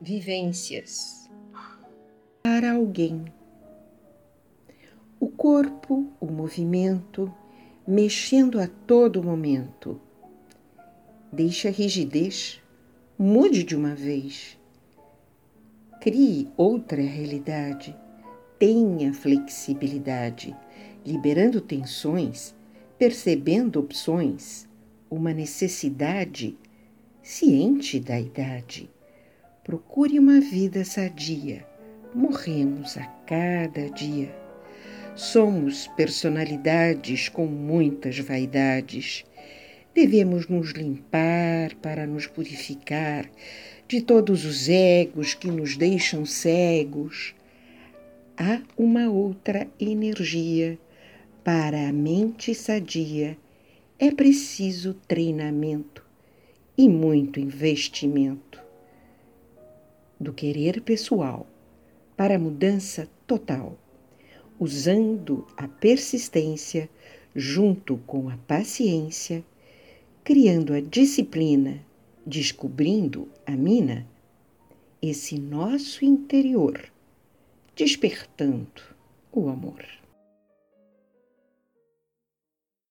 vivências para alguém. O corpo, o movimento, mexendo a todo momento. Deixe a rigidez, mude de uma vez. Crie outra realidade. Tenha flexibilidade, liberando tensões, percebendo opções, uma necessidade ciente da idade Procure uma vida sadia. Morremos a cada dia. Somos personalidades com muitas vaidades. Devemos nos limpar para nos purificar de todos os egos que nos deixam cegos. Há uma outra energia para a mente sadia. É preciso treinamento e muito investimento do querer pessoal para a mudança total, usando a persistência junto com a paciência, criando a disciplina, descobrindo a mina, esse nosso interior, despertando o amor.